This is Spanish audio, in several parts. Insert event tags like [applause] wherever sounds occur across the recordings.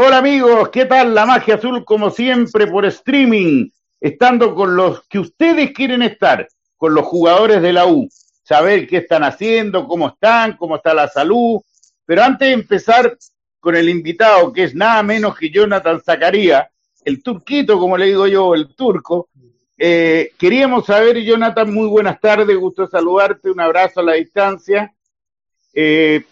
Hola amigos, ¿qué tal? La magia azul como siempre por streaming, estando con los que ustedes quieren estar, con los jugadores de la U, saber qué están haciendo, cómo están, cómo está la salud. Pero antes de empezar con el invitado, que es nada menos que Jonathan Zacarías, el turquito, como le digo yo, el turco, eh, queríamos saber, Jonathan, muy buenas tardes, gusto saludarte, un abrazo a la distancia. Eh,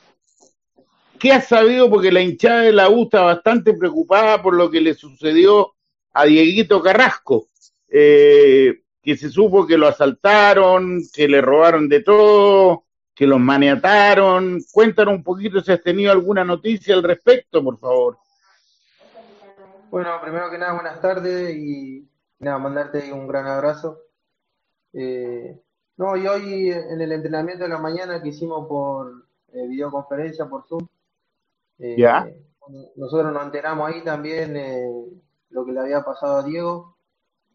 ¿Qué has sabido? Porque la hinchada de la U está bastante preocupada por lo que le sucedió a Dieguito Carrasco, eh, que se supo que lo asaltaron, que le robaron de todo, que los maniataron. Cuéntanos un poquito si has tenido alguna noticia al respecto, por favor. Bueno, primero que nada, buenas tardes y nada, mandarte un gran abrazo. Eh, no, y hoy en el entrenamiento de la mañana que hicimos por eh, videoconferencia, por Zoom, eh, ¿Ya? nosotros nos enteramos ahí también eh, lo que le había pasado a Diego,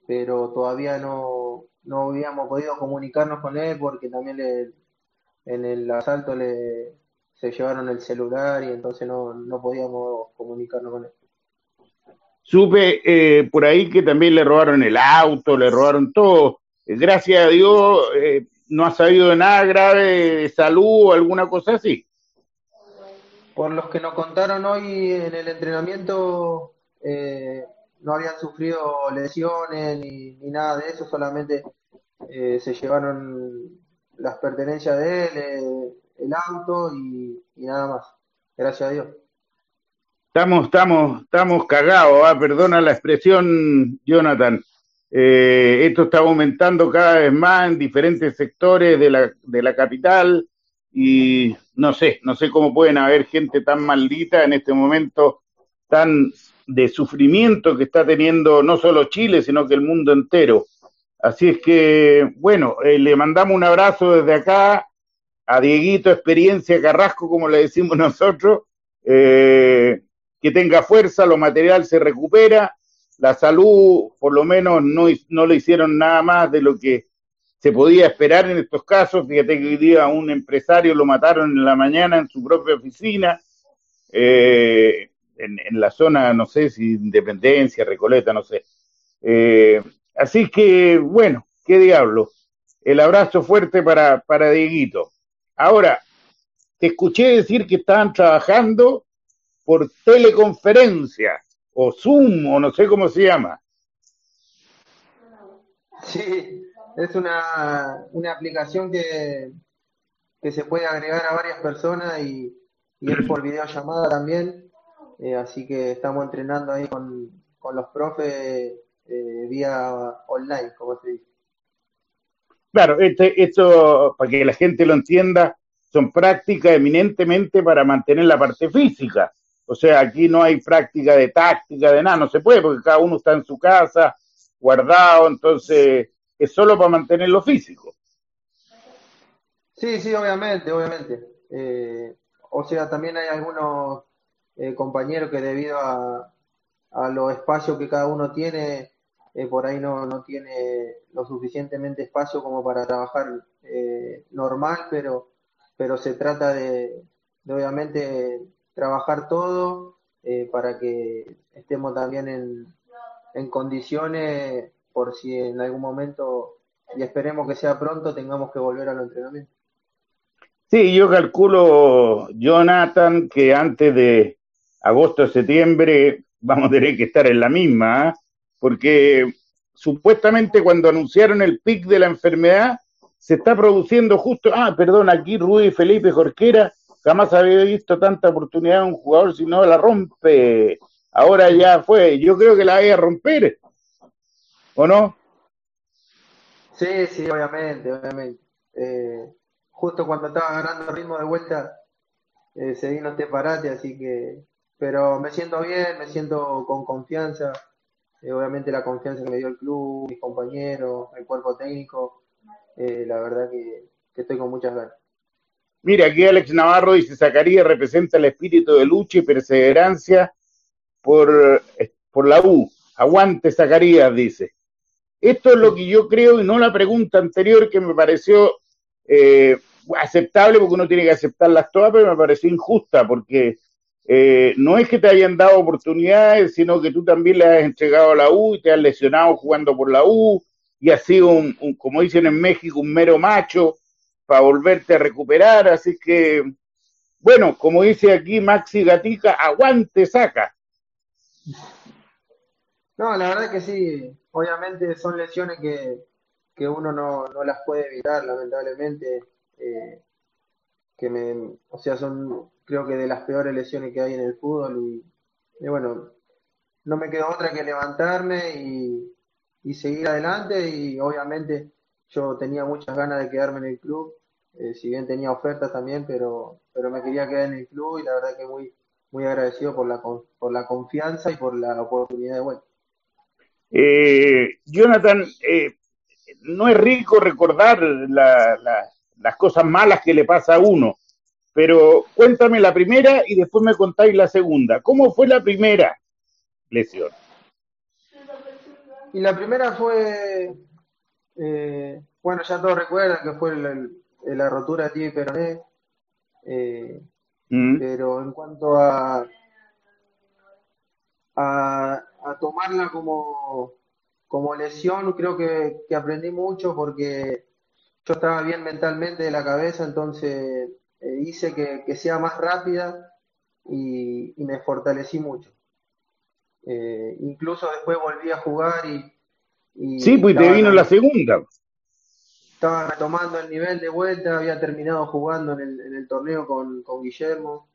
pero todavía no, no habíamos podido comunicarnos con él porque también le, en el asalto le, se llevaron el celular y entonces no, no podíamos comunicarnos con él. Supe eh, por ahí que también le robaron el auto, le robaron todo. Eh, Gracias a Dios eh, no ha sabido de nada grave de salud o alguna cosa así. Por los que nos contaron hoy en el entrenamiento, eh, no habían sufrido lesiones ni, nada de eso, solamente eh, se llevaron las pertenencias de él, eh, el auto y, y nada más. Gracias a Dios. Estamos, estamos, estamos cagados, ¿ah? perdona la expresión, Jonathan. Eh, esto está aumentando cada vez más en diferentes sectores de la, de la capital y no sé, no sé cómo pueden haber gente tan maldita en este momento tan de sufrimiento que está teniendo no solo Chile, sino que el mundo entero. Así es que, bueno, eh, le mandamos un abrazo desde acá a Dieguito Experiencia Carrasco, como le decimos [laughs] nosotros, eh, que tenga fuerza, lo material se recupera, la salud por lo menos no, no le hicieron nada más de lo que se podía esperar en estos casos. Fíjate que hoy día a un empresario lo mataron en la mañana en su propia oficina, eh, en, la zona, no sé si Independencia, Recoleta, no sé. Eh, así que, bueno, qué diablo. El abrazo fuerte para, para Dieguito. Ahora, te escuché decir que estaban trabajando por teleconferencia o Zoom o no sé cómo se llama. Sí, es una, una aplicación que, que se puede agregar a varias personas y, y es por videollamada también. Eh, así que estamos entrenando ahí con, con los profes eh, vía online, como se dice. Claro, este, esto, para que la gente lo entienda, son prácticas eminentemente para mantener la parte física. O sea, aquí no hay práctica de táctica, de nada, no se puede, porque cada uno está en su casa, guardado, entonces es solo para mantener lo físico. Sí, sí, obviamente, obviamente. Eh, o sea, también hay algunos eh, compañeros que debido a, a los espacios que cada uno tiene, eh, por ahí no, no tiene lo suficientemente espacio como para trabajar normal, pero, pero se trata de, de obviamente trabajar todo para que estemos también en, en condiciones por si en algún momento, y esperemos que sea pronto, tengamos que volver al entrenamiento. Sí, yo calculo, Jonathan, que antes de agosto septiembre vamos a tener que estar en la misma, ¿eh? porque supuestamente cuando anunciaron el pic de la enfermedad, se está produciendo justo, ah, perdón, aquí Rudy Felipe Jorquera, jamás había visto tanta oportunidad en un jugador si no la rompe. Ahora ya fue, yo creo que la vaya a romper, ¿o no? Sí, sí, obviamente, obviamente. Eh, justo cuando estaba agarrando ritmo de vuelta, eh, se vino este parate, así que, pero me siento bien, me siento con confianza, eh, obviamente la confianza que me dio el club, mis compañeros, el cuerpo técnico, la verdad que, que, estoy con muchas ganas. Mira, aquí Alex Navarro dice, Zacarías representa el espíritu de lucha y perseverancia por, por la U. Aguante Zacarías, dice. Esto es lo que yo creo y no la pregunta anterior que me pareció eh, aceptable porque uno tiene que aceptarlas todas, pero me pareció injusta porque eh, no es que te hayan dado oportunidades, sino que tú también le has entregado a la U y te has lesionado jugando por la U y has sido, un, como dicen en México, un mero macho para volverte a recuperar. Así que, bueno, como dice aquí Maxi Gatica, aguante, saca. No, la verdad que sí. Obviamente son lesiones que, que uno no, no las puede evitar, lamentablemente. Eh, que me, o sea, son creo que de las peores lesiones que hay en el fútbol y, bueno, no me quedó otra que levantarme y, y, seguir adelante y obviamente yo tenía muchas ganas de quedarme en el club, eh, si bien tenía ofertas también, pero, pero me quería quedar en el club y la verdad que muy, muy agradecido por la, por la confianza y por la oportunidad de vuelta. Eh, Jonathan, eh, no es rico recordar las cosas malas que le pasa a uno, pero cuéntame la primera y después me contáis la segunda. ¿Cómo fue la primera lesión? Y la primera fue, eh, bueno, ya todos recuerdan que fue la rotura de peroné, eh, mm. pero en cuanto a, a, tomarla como, como lesión, creo que, que aprendí mucho porque yo estaba bien mentalmente de la cabeza, entonces eh, hice que, sea más rápida y, me fortalecí mucho. Eh, incluso después volví a jugar y... sí, pues te vino la segunda. Estaba retomando el nivel de vuelta, había terminado jugando en el, torneo con, Guillermo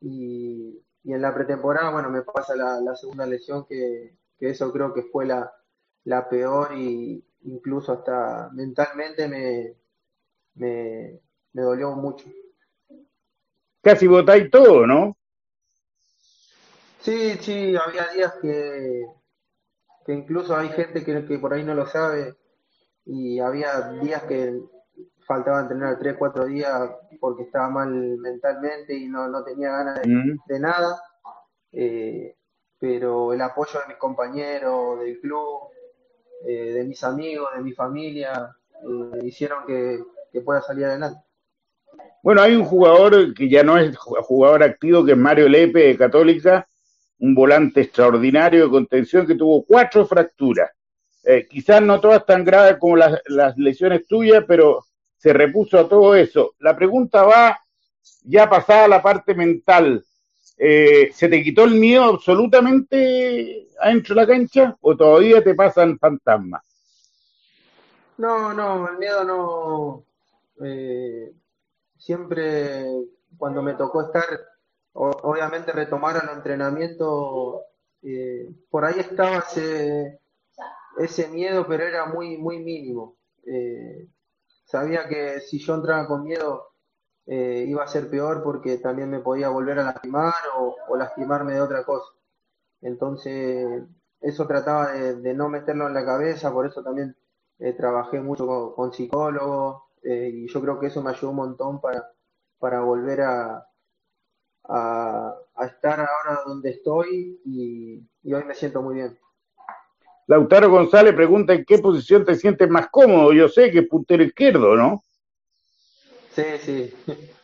y, en la pretemporada, bueno, me pasa la, segunda lesión que, eso creo que fue la, la peor y incluso hasta mentalmente me, me, me dolió mucho. Casi botáis todo, ¿no? Sí, sí, había días que, que incluso hay gente que, que por ahí no lo sabe y había días que faltaba entrenar tres, cuatro días porque estaba mal mentalmente y no, no tenía ganas de, mm. nada. Eh, pero el apoyo de mis compañeros, del club, eh, de mis amigos, de mi familia, eh, hicieron que, que pueda salir adelante. Bueno, hay un jugador que ya no es jugador activo, que es Mario Lepe de Católica, un volante extraordinario de contención que tuvo cuatro fracturas. Eh, quizás no todas tan graves como las, lesiones tuyas, pero se repuso a todo eso. La pregunta va ya pasada la parte mental. Eh, ¿Se te quitó el miedo absolutamente adentro de la cancha o todavía te pasan fantasmas? No, no, el miedo no. Eh, siempre cuando me tocó estar, obviamente retomar el entrenamiento, eh, por ahí estaba ese, ese miedo, pero era muy, muy mínimo. Eh, sabía que si yo entraba con miedo eh, iba a ser peor porque también me podía volver a lastimar o, lastimarme de otra cosa. Entonces, eso trataba de, no meterlo en la cabeza, por eso también trabajé mucho con, con psicólogos, eh, y yo creo que eso me ayudó un montón para, para volver a, a, estar ahora donde estoy y, hoy me siento muy bien. Lautaro González pregunta en qué posición te sientes más cómodo. Yo sé que es puntero izquierdo, ¿no? Sí, sí. [laughs]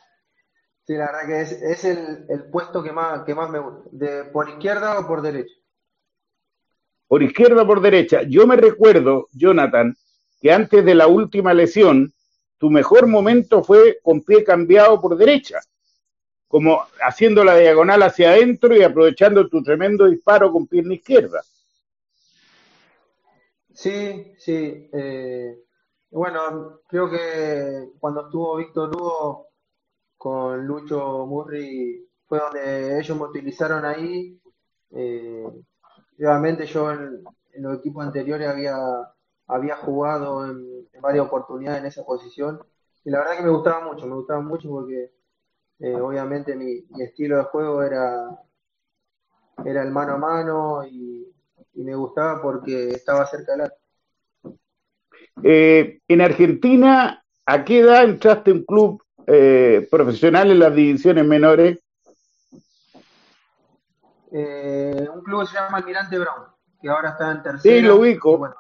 Sí, la verdad que es, es el, el, puesto que más, que más me gusta. De, ¿Por izquierda o por derecha? Por izquierda o por derecha. Yo me recuerdo, Jonathan, que antes de la última lesión, tu mejor momento fue con pie cambiado por derecha, como haciendo la diagonal hacia adentro y aprovechando tu tremendo disparo con pierna izquierda. Sí, sí. Eh, bueno, creo que cuando estuvo Víctor Hugo con Lucho Murri fue donde ellos me utilizaron ahí. Eh, obviamente yo en, los equipos anteriores había había jugado en, varias oportunidades en esa posición y la verdad que me gustaba mucho, me gustaba mucho porque eh, obviamente mi, estilo de juego era, era el mano a mano y, me gustaba porque estaba cerca del arco. Eh, en Argentina, ¿a qué edad entraste en un club eh, profesional en las divisiones menores? un club que se llama Almirante Brown, que ahora está en tercero. Sí, lo ubico.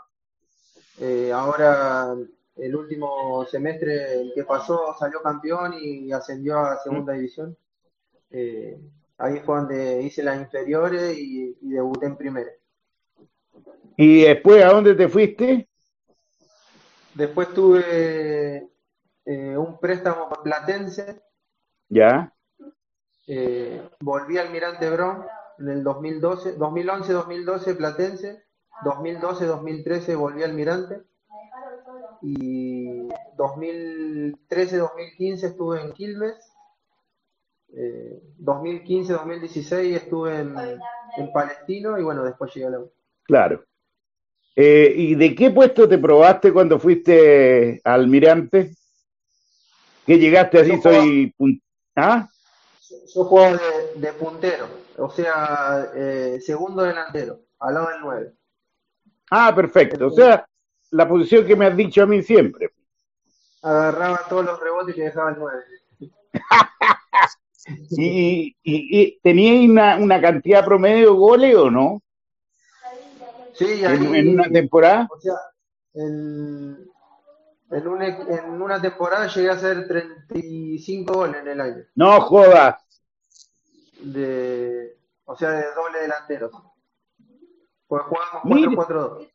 Eh, ahora, el último semestre que pasó, salió campeón y ascendió a segunda división. Eh, ahí fue donde hice las inferiores y, debuté en primera. ¿Y después a dónde te fuiste? Después tuve eh, un préstamo platense. Ya. Eh, volví al Mirante Bron en el 2012, 2011-2012 Platense, 2012-2013 volví al Mirante y 2013-2015 estuve en Quilmes, 2015-2016 eh, estuve en, Palestino y bueno, después llegué a la U. Claro. Eh, ¿Y de qué puesto te probaste cuando fuiste al Mirante? ¿Qué llegaste así? soy. ¿Ah? Yo juego de, puntero, o sea, eh, segundo delantero, al lado del 9. Ah, perfecto. O sea, la posición que me has dicho a mí siempre. Agarraba todos los rebotes y dejaba el 9. [laughs] ¿Y, y, teníais una, una, cantidad promedio de goles o no? Sí, ¿En, una temporada? O sea, en, en, una, en una temporada llegué a hacer 35 goles en el año. No jodas. De, o sea, de doble delantero. Pues jugábamos 4-4-2.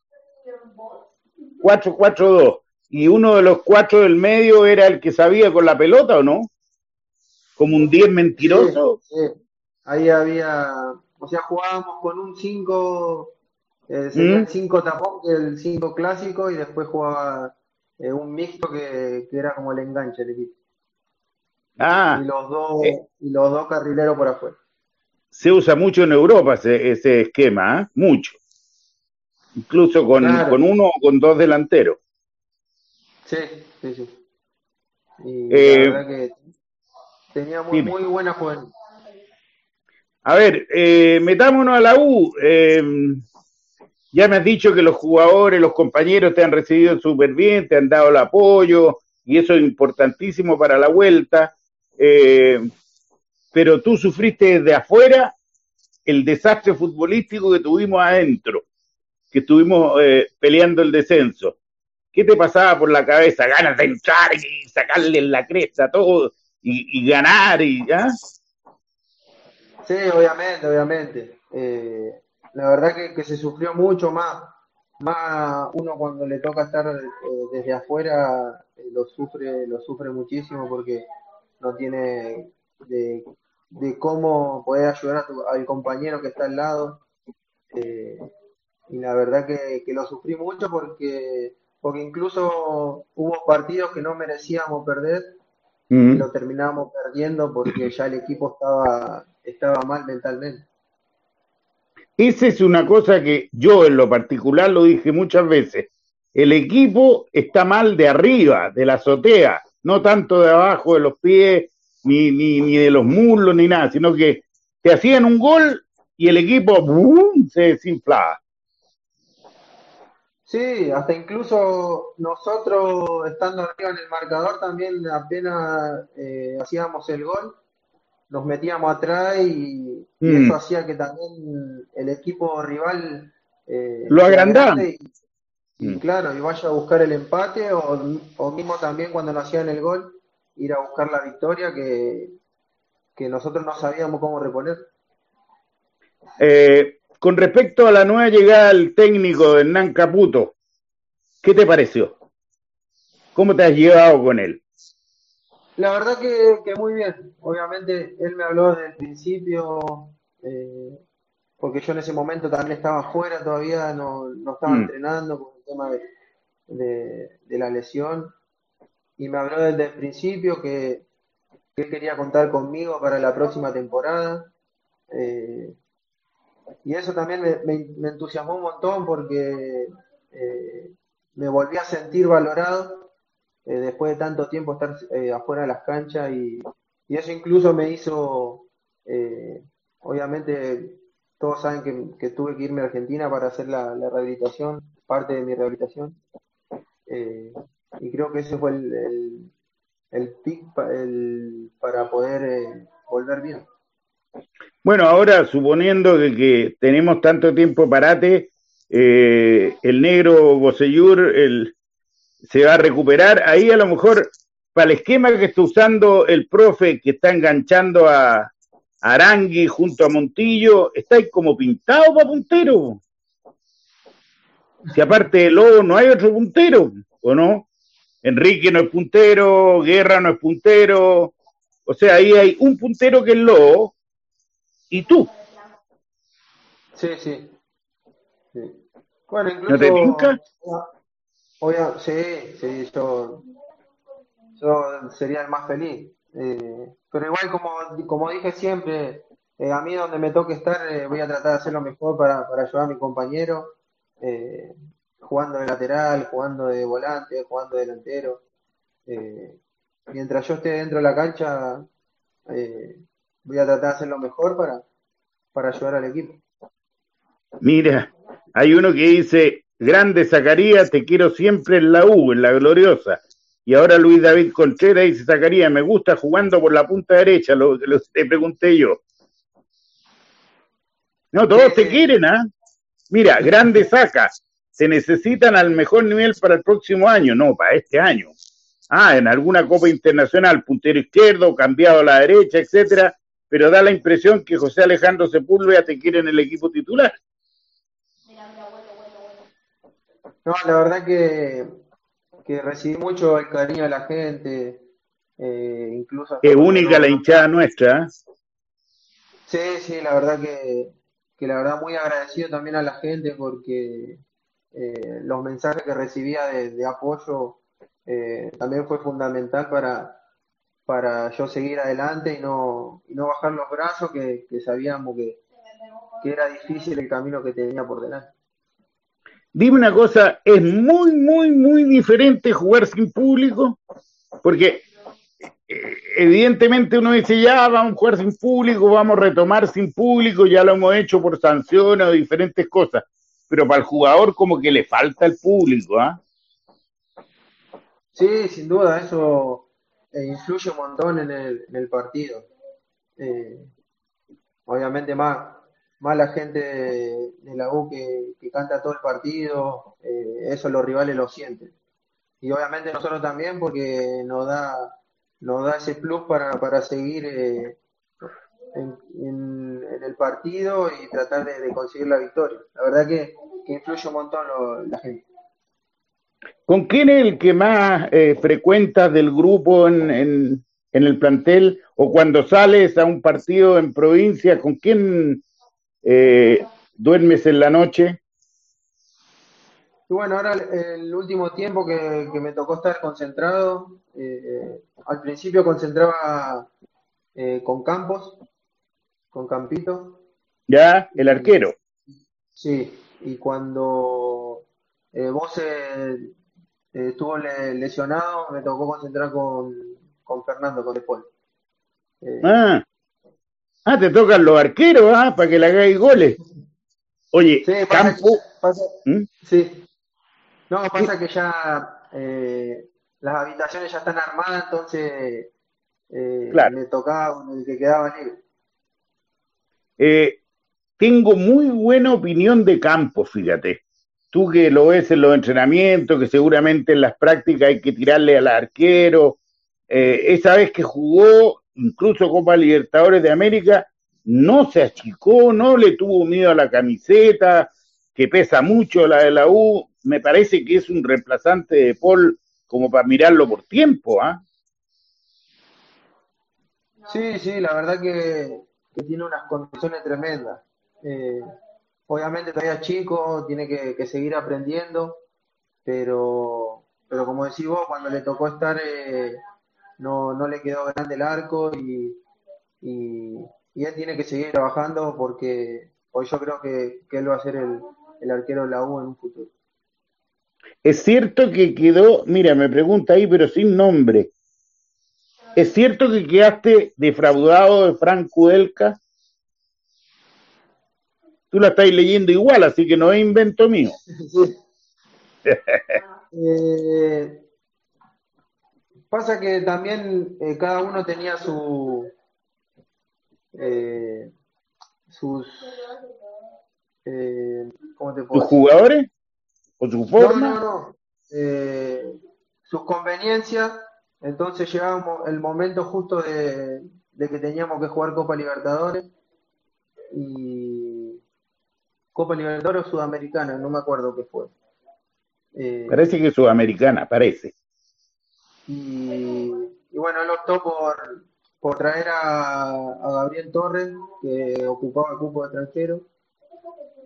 4-4-2. ¿Y uno de los cuatro del medio era el que sabía con la pelota o no? ¿Como un 10 mentiroso? Sí, Ahí había, o sea, jugábamos con un 5, eh, sería el 5 ¿Mm? tapón, que el 5 clásico, y después jugaba eh, un mixto que, que, era como el enganche del equipo. Ah, y los dos, eh. y los dos carrileros por afuera. Se usa mucho en Europa ese, ese esquema, ¿eh? mucho incluso con, con uno o con dos delanteros. Sí, sí, sí. Y la eh, verdad que tenía muy, muy buena juventud. A ver, eh, metámonos a la U. Eh, ya me has dicho que los jugadores, los compañeros te han recibido súper bien, te han dado el apoyo, y eso es importantísimo para la vuelta. pero tú sufriste desde afuera el desastre futbolístico que tuvimos adentro que estuvimos eh, peleando el descenso. ¿Qué te pasaba por la cabeza? Ganas de entrar y sacarle la cresta todo y, ganar y ya. Sí, obviamente, obviamente. Eh, la verdad que, se sufrió mucho más, más uno cuando le toca estar eh, desde afuera lo sufre, lo sufre muchísimo porque no tiene de, cómo poder ayudar al compañero que está al lado. Eh, y la verdad que, lo sufrí mucho porque, porque incluso hubo partidos que no merecíamos perder y lo terminamos perdiendo porque ya el equipo estaba, estaba mal mentalmente. Esa es una cosa que yo en lo particular lo dije muchas veces. El equipo está mal de arriba, de la azotea, no tanto de abajo de los pies, ni, ni, ni de los muslos, ni nada, sino que te hacían un gol y el equipo se desinflaba. Sí, hasta incluso nosotros estando arriba en el marcador también apenas eh, hacíamos el gol, nos metíamos atrás y, mm. eso hacía que también el equipo rival eh, lo agrandara. Y, mm. claro, y vaya a buscar el empate o, o, mismo también cuando nos hacían el gol, ir a buscar la victoria que, que nosotros no sabíamos cómo reponer. Eh, con respecto a la nueva llegada del técnico de Hernán Caputo, ¿qué te pareció? ¿Cómo te has llevado con él? La verdad que, muy bien. Obviamente él me habló desde el principio, eh, porque yo en ese momento también estaba fuera todavía, no, estaba mm. entrenando con el tema de, la lesión. Y me habló desde el principio que, él quería contar conmigo para la próxima temporada. Eh, y eso también me, entusiasmó un montón porque eh, me volví a sentir valorado eh, después de tanto tiempo estar eh, afuera de las canchas y, eso incluso me hizo, obviamente todos saben que, tuve que irme a Argentina para hacer la, rehabilitación, parte de mi rehabilitación. y creo que ese fue el, el, el pic para poder volver bien. Bueno, ahora suponiendo que, tenemos tanto tiempo parate, eh, el negro Boseyur el, se va a recuperar. Ahí a lo mejor, para el esquema que está usando el profe, que está enganchando a, Arangui junto a Montillo, estáis como pintados para puntero. Si aparte de Lobo no hay otro puntero, ¿o no? Enrique no es puntero, Guerra no es puntero. O sea, ahí hay un puntero que es Lobo y tú. Sí, sí. Bueno, incluso. ¿No te pinca? Sí, sí, yo, yo sería el más feliz. Eh, pero igual, como, como dije siempre, eh, a mí donde me toque estar, eh, voy a tratar de hacer lo mejor para, para ayudar a mi compañero, jugando de lateral, jugando de volante, jugando de delantero. mientras yo esté dentro de la cancha, voy a tratar de hacer lo mejor para, para ayudar al equipo. Mira, hay uno que dice, grande Zacarías, te quiero siempre en la U, en la gloriosa. Y ahora Luis David Contreras dice, Zacarías, me gusta jugando por la punta derecha, lo que te pregunté yo. No, todos te quieren, ¿ah? Mira, grande saca, se necesitan al mejor nivel para el próximo año, no, para este año. Ah, en alguna Copa Internacional, puntero izquierdo, cambiado a la derecha, etcétera, pero da la impresión que José Alejandro Sepúlveda te quiere en el equipo titular. No, la verdad que, que recibí mucho el cariño de la gente, eh, incluso... Es única la hinchada nuestra. ¿eh? Sí, sí, la verdad que, que, la verdad muy agradecido también a la gente porque eh, los mensajes que recibía de, apoyo también fue fundamental para, para yo seguir adelante y no, y no bajar los brazos, que, que sabíamos que, que era difícil el camino que tenía por delante. Dime una cosa, ¿es muy, muy, muy diferente jugar sin público? Porque eh, evidentemente uno dice, ya vamos a jugar sin público, vamos a retomar sin público, ya lo hemos hecho por sanciones o diferentes cosas, pero para el jugador como que le falta el público, ¿ah? Sí, sin duda, eso eh, influye un montón en el, en el partido. Eh, obviamente más, más la gente de, la U que, canta todo el partido, eh, eso los rivales lo sienten. Y obviamente nosotros también porque nos da, nos da ese plus para, para seguir eh, en, el partido y tratar de, conseguir la victoria. La verdad que, influye un montón la gente. ¿Con quién es el que más eh, frecuentas del grupo en, en, en, el plantel? ¿O cuando sales a un partido en provincia, con quién eh, ¿Duermes en la noche? bueno, ahora el último tiempo que, me tocó estar concentrado, eh, al principio concentraba eh, con Campos, con Campito. Ya, el arquero. Sí, y cuando vos estuvo lesionado, me tocó concentrar con, con Fernando, con Depol. ah, Ah, te tocan los arqueros, ¿ah? Para que le hagáis goles. Oye, Campo. ¿Mm? Sí. No, pasa que ya eh, las habitaciones ya están armadas, entonces eh, me tocaba el que quedaba libre. Eh, tengo muy buena opinión de Campo, fíjate. Tú que lo ves en los entrenamientos, que seguramente en las prácticas hay que tirarle al arquero. esa vez que jugó, incluso Copa Libertadores de América, no se achicó, no le tuvo miedo a la camiseta, que pesa mucho la de la U. Me parece que es un reemplazante de Paul como para mirarlo por tiempo, ¿ah? Sí, sí, la verdad que, tiene unas condiciones tremendas. Eh, obviamente todavía es chico, tiene que, seguir aprendiendo, pero, pero como decís vos, cuando le tocó estar eh, no, no le quedó grande el arco y, y, él tiene que seguir trabajando porque hoy yo creo que, él va a ser el, arquero de la U en un futuro. Es cierto que quedó, mira, me pregunta ahí, pero sin nombre. ¿Es cierto que quedaste defraudado de Franco Elka? Tú la estás leyendo igual, así que no es invento mío. [laughs] eh, Pasa que también eh, cada uno tenía su eh, sus eh, ¿cómo te puedo ¿Sus jugadores o su forma no no no sus conveniencias entonces llegaba el momento justo de, de que teníamos que jugar Copa Libertadores y Copa Libertadores o Sudamericana, no me acuerdo qué fue. Eh, parece que Sudamericana, parece. Y, bueno, él optó por, por traer a, Gabriel Torres, que ocupaba el cupo de extranjero.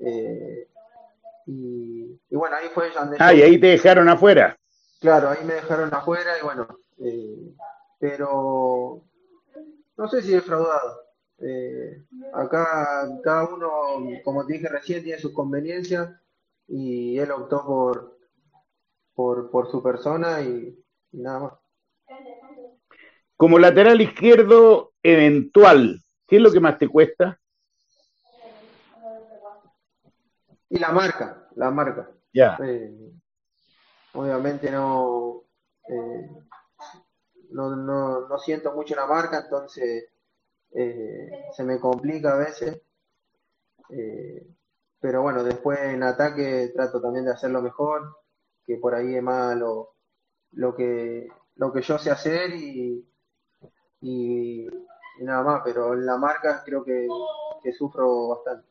Eh, y, bueno, ahí fue donde... Ah, y ahí te dejaron afuera. Claro, ahí me dejaron afuera y bueno, eh, pero no sé si he defraudado. Eh, acá cada uno, como te dije recién, tiene sus conveniencias y él optó por, por, por su persona y, nada más. Como lateral izquierdo eventual, ¿qué es lo que más te cuesta? Y la marca, la marca. Ya. Eh, obviamente no, eh, no, no, no, siento mucho la marca, entonces eh, se me complica a veces. Pero bueno, después en ataque trato también de hacerlo mejor, que por ahí es más lo, que, lo que yo sé hacer y, y, nada más, pero en la marca creo que, que sufro bastante.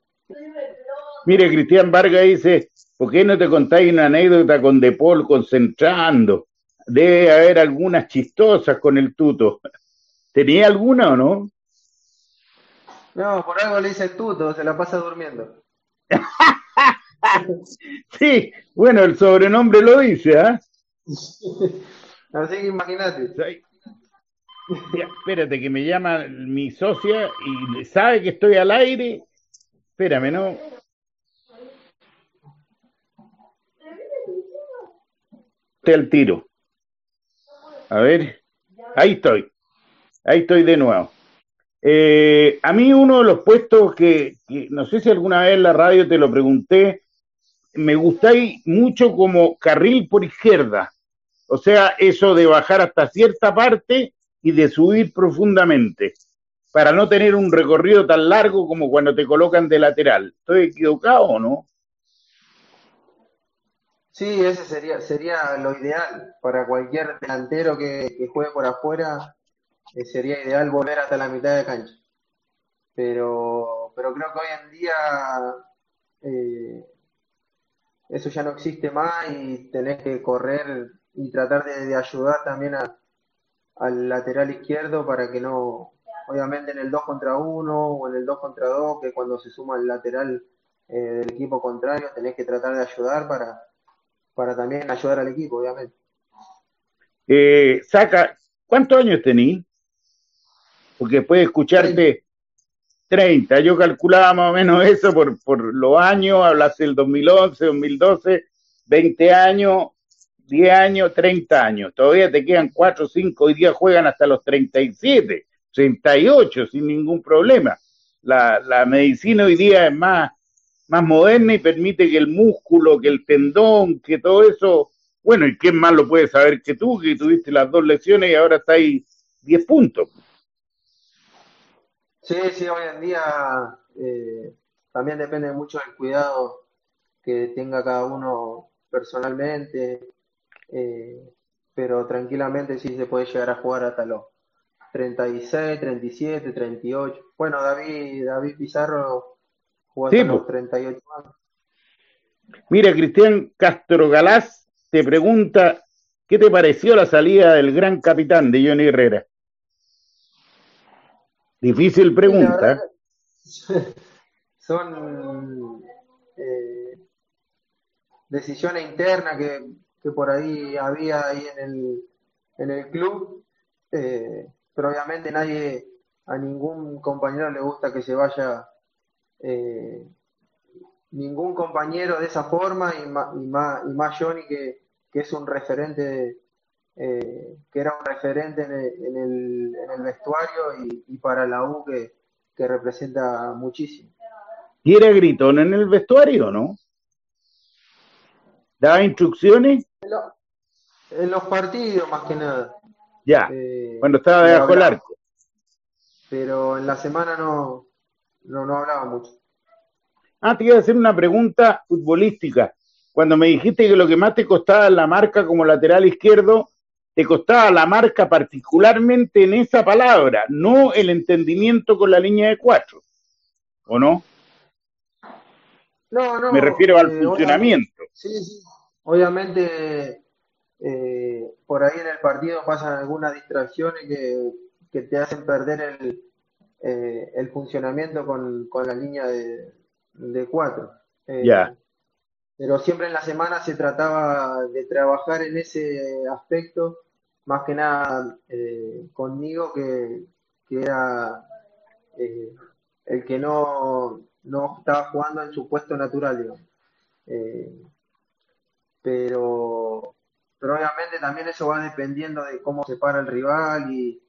Mire, Cristian Vargas dice, ¿por qué no te contáis una anécdota con De Paul concentrando? Debe haber algunas chistosas con el tuto. ¿Tenía alguna o no? No, por algo le dice tuto, se la pasa durmiendo. [laughs] sí, bueno, el sobrenombre lo dice, ¿ah? [laughs] Así que imagínate. espérate, que me llama mi socia y sabe que estoy al aire. Espérame, ¿no? Te al tiro. A ver, ahí estoy. Ahí estoy de nuevo. Eh, a mí uno de los puestos que, no sé si alguna vez en la radio te lo pregunté, me gustáis mucho como carril por izquierda. O sea, eso de bajar hasta cierta parte y de subir profundamente, para no tener un recorrido tan largo como cuando te colocan de lateral. ¿Estoy equivocado o no? Sí, ese sería, sería lo ideal para cualquier delantero que, juegue por afuera eh, sería ideal volver hasta la mitad de cancha. Pero, pero creo que hoy en día eh, eso ya no existe más y tenés que correr y tratar de, ayudar también al lateral izquierdo para que no, obviamente en el 2 contra 1 o en el 2 contra 2, que cuando se suma el lateral eh, del equipo contrario, tenés que tratar de ayudar para, para también ayudar al equipo, obviamente. saca, ¿cuántos años tenés? porque puede escucharte 30. Yo calculaba más o menos eso por, por los años, hablas del 2011, 2012, 20 años, 10 años, 30 años. Todavía te quedan 4, 5, hoy día juegan hasta los 37, 38 sin ningún problema. La, la medicina hoy día es más, más moderna y permite que el músculo, que el tendón, que todo eso, bueno, ¿y quién más lo puede saber que tú, que tuviste las dos lesiones y ahora está ahí 10 puntos? Sí, sí, hoy en día eh, también depende mucho del cuidado que tenga cada uno personalmente, eh, pero tranquilamente sí se puede llegar a jugar hasta los 36, 37, 38. Bueno, David, David Pizarro jugó hasta los 38 años. Mira, Cristian Castro Galás te pregunta, ¿qué te pareció la salida del gran capitán de Johnny Herrera? Difícil pregunta. [laughs] son eh, decisiones internas que, que, por ahí había ahí en el, en el club, eh, pero obviamente nadie, a ningún compañero le gusta que se vaya eh, ningún compañero de esa forma y más, y más, y más Johnny que, que es un referente eh, que era un referente en el, en el, vestuario y, para la U que, representa muchísimo. ¿Y era gritón en el vestuario, no? ¿Daba instrucciones? En, los partidos, más que nada. Ya, eh, cuando estaba debajo del arco. Pero en la semana no, no, no hablaba mucho. Ah, te iba a hacer una pregunta futbolística. Cuando me dijiste que lo que más te costaba la marca como lateral izquierdo te costaba la marca particularmente en esa palabra, no el entendimiento con la línea de cuatro, ¿o no? No, no. Me refiero al eh, funcionamiento. sí, sí. Obviamente, eh, por ahí en el partido pasan algunas distracciones que, que te hacen perder el, eh, el funcionamiento con, con, la línea de, de cuatro. ya. Pero siempre en la semana se trataba de trabajar en ese aspecto, más que nada conmigo, que, que era el que no, no estaba jugando en su puesto natural, eh, pero, pero obviamente también eso va dependiendo de cómo se para el rival y,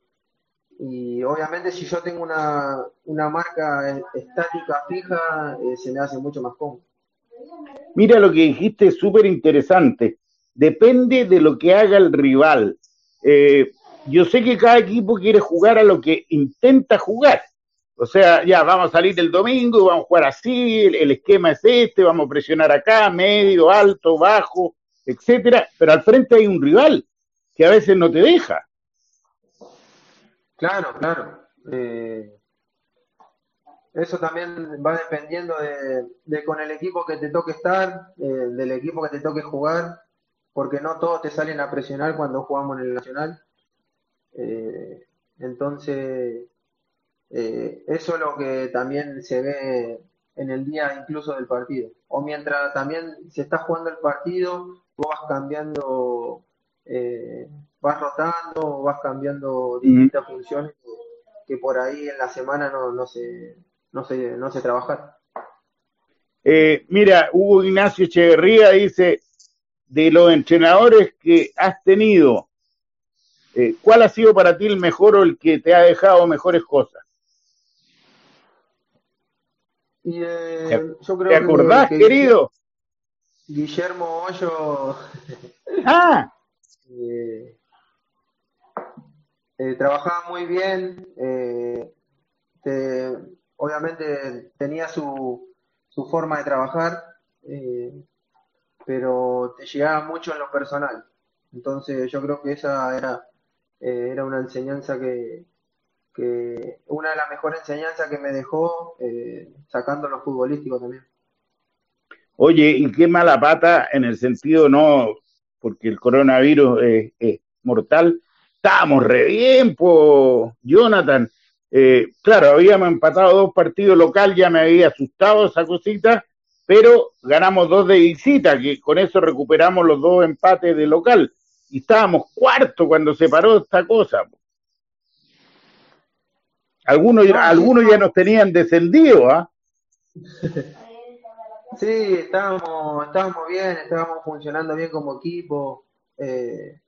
y obviamente si yo tengo una, una marca estática fija, eh, se me hace mucho más cómodo. Mira lo que dijiste, súper interesante. Depende de lo que haga el rival. Eh, yo sé que cada equipo quiere jugar a lo que intenta jugar. O sea, ya vamos a salir el domingo, vamos a jugar así, el, esquema es este, vamos a presionar acá, medio, alto, bajo, etcétera, pero al frente hay un rival que a veces no te deja. Claro, claro. Eh, eso también va dependiendo de, con el equipo que te toque estar, eh, del equipo que te toque jugar, porque no todos te salen a presionar cuando jugamos en el Nacional. Eh, entonces, eh, eso es lo que también se ve en el día incluso del partido. O mientras también se está jugando el partido, vos vas cambiando, eh, vas rotando, vas cambiando distintas funciones que, por ahí en la semana no, no, se, no, se, no se trabajan. Eh, mira, Hugo Ignacio Echeverría dice, de los entrenadores que has tenido, ¿cuál ha sido para ti el mejor o el que te ha dejado mejores cosas? Y eh, yo creo ¿Te acordás, querido? Guillermo Hoyo. [laughs] ah. Eh, eh, trabajaba muy bien. obviamente tenía su, su forma de trabajar, pero te llegaba mucho en lo personal. Entonces yo creo que esa era, era una enseñanza que, que una de las mejores enseñanzas que me dejó eh, sacando los futbolísticos también. Oye, y qué mala pata en el sentido no, porque el coronavirus es, mortal. Estábamos re bien, Jonathan. Eh, claro, habíamos empatado dos partidos local, ya me había asustado esa cosita, pero ganamos dos de visita, que con eso recuperamos los dos empates de local. Y estábamos cuarto cuando se paró esta cosa. Algunos, algunos ya nos tenían descendido, ¿ah? [laughs] Sí, estábamos, estábamos bien, estábamos funcionando bien como equipo. Eh,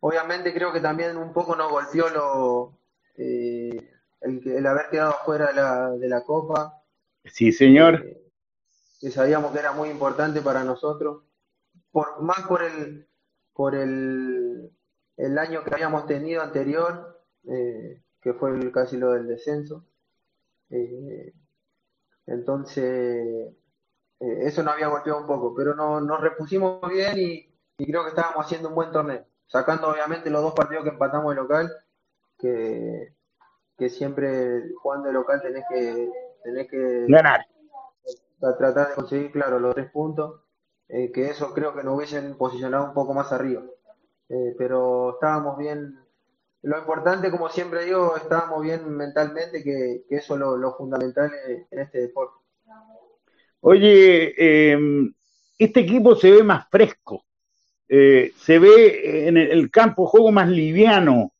obviamente creo que también un poco nos golpeó lo, eh, el, haber quedado fuera de la, de la Copa. Sí, señor. Eh, que sabíamos que era muy importante para nosotros. Por, más por el, por el, el año que habíamos tenido anterior. Eh, que fue casi lo del descenso. Eh, entonces, eh, eso nos había golpeado un poco, pero no, nos repusimos bien y, creo que estábamos haciendo un buen torneo, sacando obviamente los dos partidos que empatamos de local, que, que siempre jugando de local tenés que, tenés que ganar. Tratar de conseguir, claro, los tres puntos, eh, que eso creo que nos hubiesen posicionado un poco más arriba. pero estábamos bien lo importante, como siempre digo, estábamos bien mentalmente, que, eso es lo, fundamental en, este deporte. Oye, em, este equipo se ve más fresco, eh, se ve en el campo juego más liviano,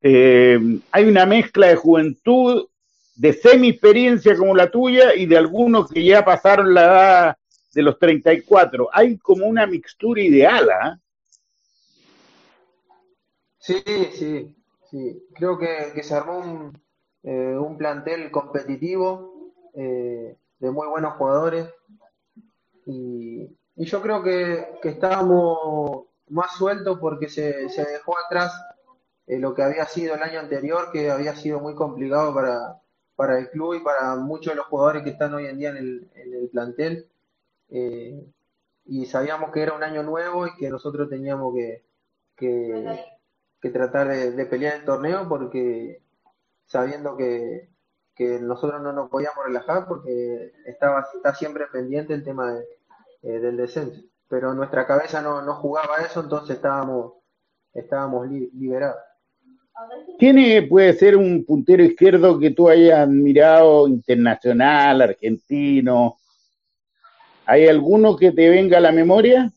em, hay una mezcla de juventud, de semi-experiencia como la tuya y de algunos que ya pasaron la edad de los 34. Hay como una mixtura ideal, ¿ah? Sí, sí, Sí, creo que, se armó un, eh, plantel competitivo eh, de muy buenos jugadores y, yo creo que, estábamos más sueltos porque se, dejó atrás eh, lo que había sido el año anterior, que había sido muy complicado para, para el club y para muchos de los jugadores que están hoy en día en el, en el plantel. y sabíamos que era un año nuevo y que nosotros teníamos que, que, tratar de, pelear el torneo porque sabiendo que, nosotros no nos podíamos relajar porque estaba está siempre pendiente el tema eh, del descenso. Pero nuestra cabeza no, no jugaba eso, entonces estábamos, estábamos liberados. ¿Quién puede ser un puntero izquierdo que tú hayas mirado internacional, argentino? ¿Hay alguno que te venga a la memoria?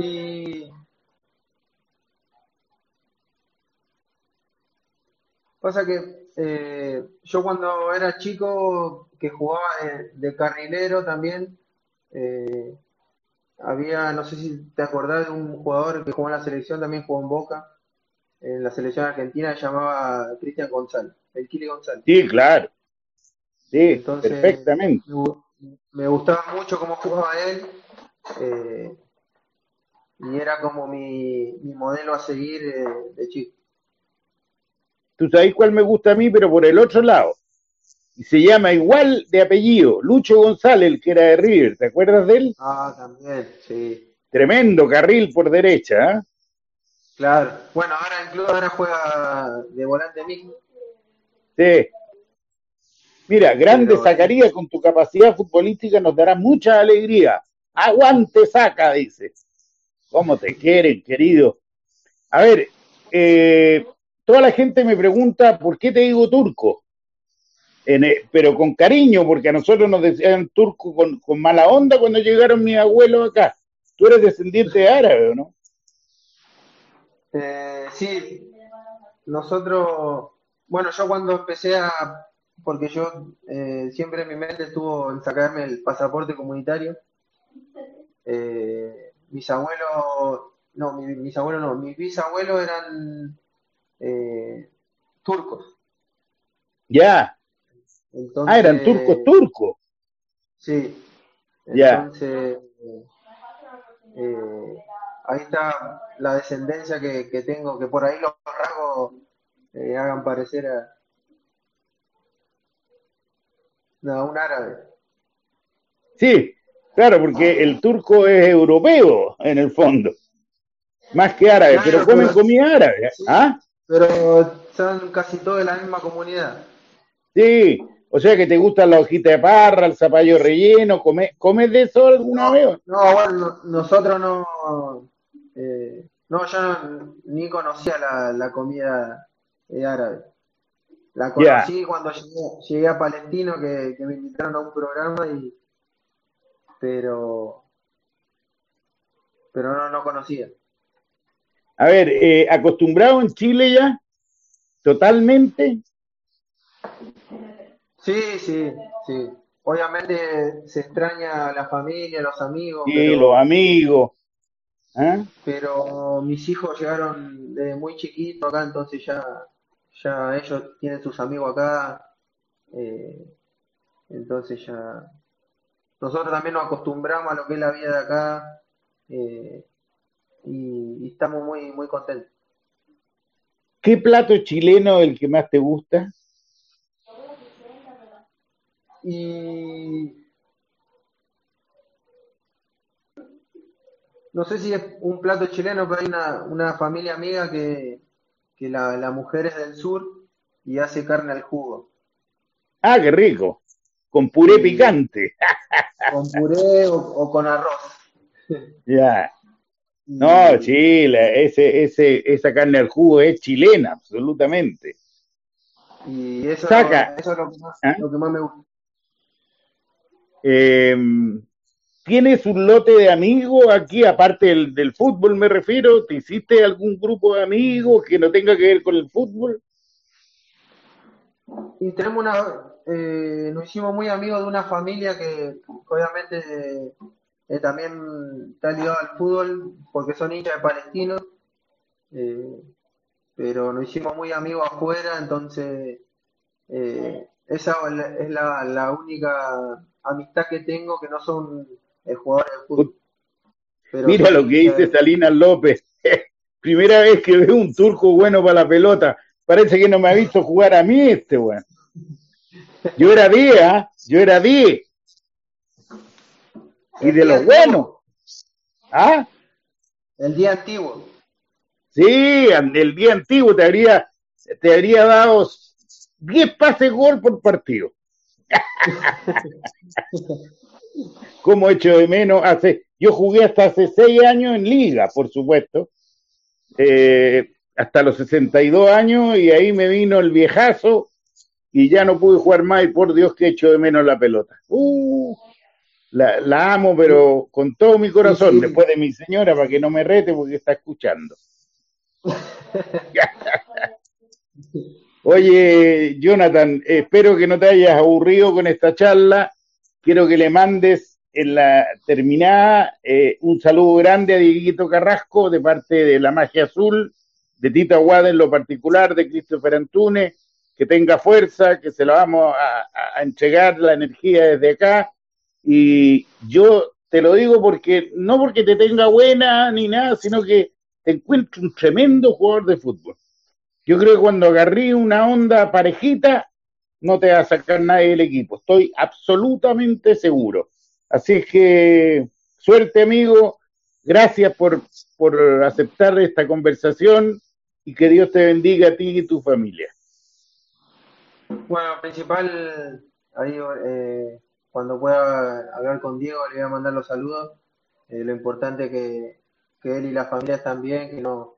Y pasa que eh, yo cuando era chico que jugaba de, carrilero también eh, había, no sé si te acordás de un jugador que jugó en la selección, también jugó en Boca, en la selección argentina, se llamaba Cristian González, el Kili González. Sí, claro. Sí, perfectamente. Me, gustaba mucho cómo jugaba él. Eh, y era como mi, modelo a seguir de chico. Tú sabes cuál me gusta a mí, pero por el otro lado. Y se llama igual de apellido, Lucho González, el que era de River, ¿te acuerdas de él? Ah, también, sí. Tremendo carril por derecha, ¿eh? Claro. Bueno, ahora incluso ahora juega de volante mismo. Sí. Mira, grande Zacarías, con tu capacidad futbolística nos dará mucha alegría. Aguante, saca, dice. ¿Cómo te quieren, querido? A ver, eh, toda la gente me pregunta por qué te digo turco, eh, pero con cariño, porque a nosotros nos decían turco con, mala onda cuando llegaron mis abuelos acá. Tú eres descendiente de árabe, ¿o no? Eh, sí, nosotros, bueno, yo cuando empecé a, porque yo siempre en mi mente estuvo en sacarme el pasaporte comunitario, eh, mis abuelos, no, mis, abuelos no, mis bisabuelos eran eh, turcos. Ya. ah, eran turcos turcos. Sí. Entonces, eh, ahí está la descendencia que, tengo, que por ahí los rasgos eh, hagan parecer a, a un árabe. Sí, Claro, porque el turco es europeo en el fondo, más que árabe, pero comen comida árabe. ¿ah? Pero son casi todos de la misma comunidad. Sí, o sea que te gustan la hojita de parra, el zapallo relleno, ¿comes, ¿comes de eso alguna vez? No, bueno, nosotros no, eh, no, yo ni conocía la, comida eh, árabe. La conocí cuando llegué, a Palestino, que, que me invitaron a un programa y pero pero no, no conocía. A ver, eh, ¿acostumbrado en Chile ya? ¿Totalmente? Sí, sí, sí. Obviamente se extraña a la familia, los amigos. Sí, los amigos. ¿eh? Pero mis hijos llegaron desde muy chiquitos acá, entonces ya, ya ellos tienen sus amigos acá. Eh, entonces ya, nosotros también nos acostumbramos a lo que es la vida de acá eh, y, estamos muy, muy contentos. ¿Qué plato chileno es el que más te gusta? Y no sé si es un plato chileno, pero hay una, familia amiga que, la, la, mujer es del sur y hace carne al jugo. Ah, qué rico. Con puré picante. con puré o, con arroz. [laughs] Ya. No, Chile, ese, ese, esa carne al jugo es chilena, absolutamente. Y eso, Saca. eso es lo que, más, ¿Ah? lo que más me gusta. Em, ¿Tienes un lote de amigos aquí, aparte del, del, fútbol me refiero? ¿Te hiciste algún grupo de amigos que no tenga que ver con el fútbol? Y tenemos una, eh, nos hicimos muy amigos de una familia que obviamente eh, también está ligado al fútbol porque son hinchas de palestinos, eh, pero nos hicimos muy amigos afuera, entonces esa es la, única amistad que tengo que no son jugadores de fútbol. Mira lo que dice Salinas López. [laughs] Primera vez que veo un turco bueno para la pelota. Parece que no me ha visto jugar a mí este, bueno. Yo era 10, ¿ah? yo era 10. Y de lo bueno. ¿Ah? El día antiguo. Sí, el día antiguo te habría, te habría dado 10 pases gol por partido. [laughs] Como hecho de menos hace, yo jugué hasta hace 6 años en liga, por supuesto, eh, hasta los 62 años y ahí me vino el viejazo y ya no pude jugar más y por Dios que hecho de menos la pelota. Uh, la, la, amo, pero con todo mi corazón, después de mi señora, para que no me rete porque está escuchando. [laughs] Oye, Jonathan, espero que no te hayas aburrido con esta charla. Quiero que le mandes en la terminada eh, un saludo grande a Dieguito Carrasco de parte de la Magia Azul, de Tito Aguada en lo particular, de Christopher Antunes, que tenga fuerza, que se la vamos a, a entregar la energía desde acá. Y yo te lo digo porque, no porque te tenga buena ni nada, sino que te encuentro un tremendo jugador de fútbol. Yo creo que cuando agarrí una onda parejita, no te va a sacar nadie del equipo. Estoy absolutamente seguro. Así que suerte, amigo. Gracias por, por aceptar esta conversación y que Dios te bendiga a ti y tu familia. Bueno, principal, ahí eh, cuando pueda hablar con Diego le voy a mandar los saludos. Eh, lo importante que, que él y la familia están bien, que no,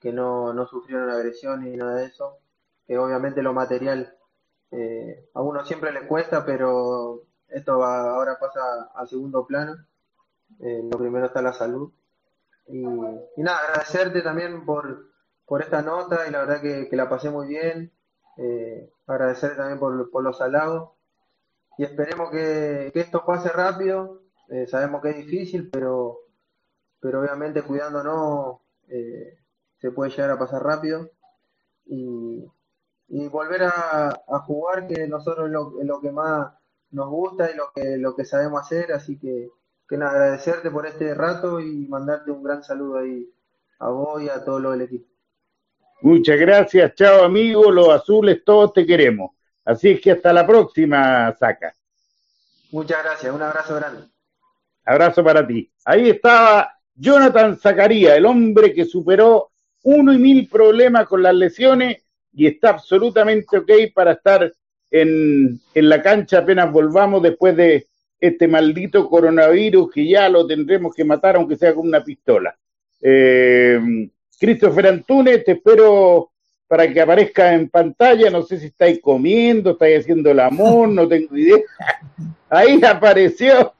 que no, no sufrieron agresión ni nada de eso. Que obviamente lo material eh, a uno siempre le cuesta, pero esto va, ahora pasa a segundo plano. Eh, lo primero está la salud. Y, y, nada, agradecerte también por, por esta nota y la verdad que, la pasé muy bien. Eh, agradecerte también por, por, los halagos. Y esperemos que, esto pase rápido. Eh, sabemos que es difícil, pero, pero obviamente cuidándonos eh, se puede llegar a pasar rápido. Y, volver a, jugar, que nosotros es lo, lo, que más nos gusta y lo que, lo que sabemos hacer. Así que, que agradecerte por este rato y mandarte un gran saludo ahí a vos y a todo lo del equipo. Muchas gracias, chao amigos, los azules todos te queremos. Así es que hasta la próxima, Saca. Muchas gracias, un abrazo grande. Abrazo para ti. Ahí estaba Jonathan Zacarías, el hombre que superó uno y mil problemas con las lesiones y está absolutamente ok para estar en, en la cancha apenas volvamos después de este maldito coronavirus que ya lo tendremos que matar aunque sea con una pistola. Eh, Christopher Antunes, te espero para que aparezca en pantalla. No sé si estáis comiendo, estáis haciendo el amor, no tengo idea. Ahí apareció.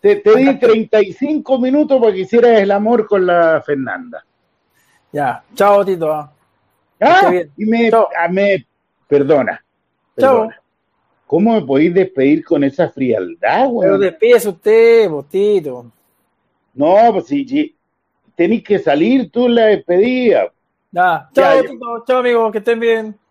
Te, te di 35 minutos para que hicieras el amor con la Fernanda. Ya, chao, Tito. Ah, y me, ah, me perdona. Chao. ¿Cómo me podéis despedir con esa frialdad, güey? Pero despídese usted, Tito. No, pues sí, sí. Tenéis que salir tú la despedida. Chao. Chao, amigo, que estén bien.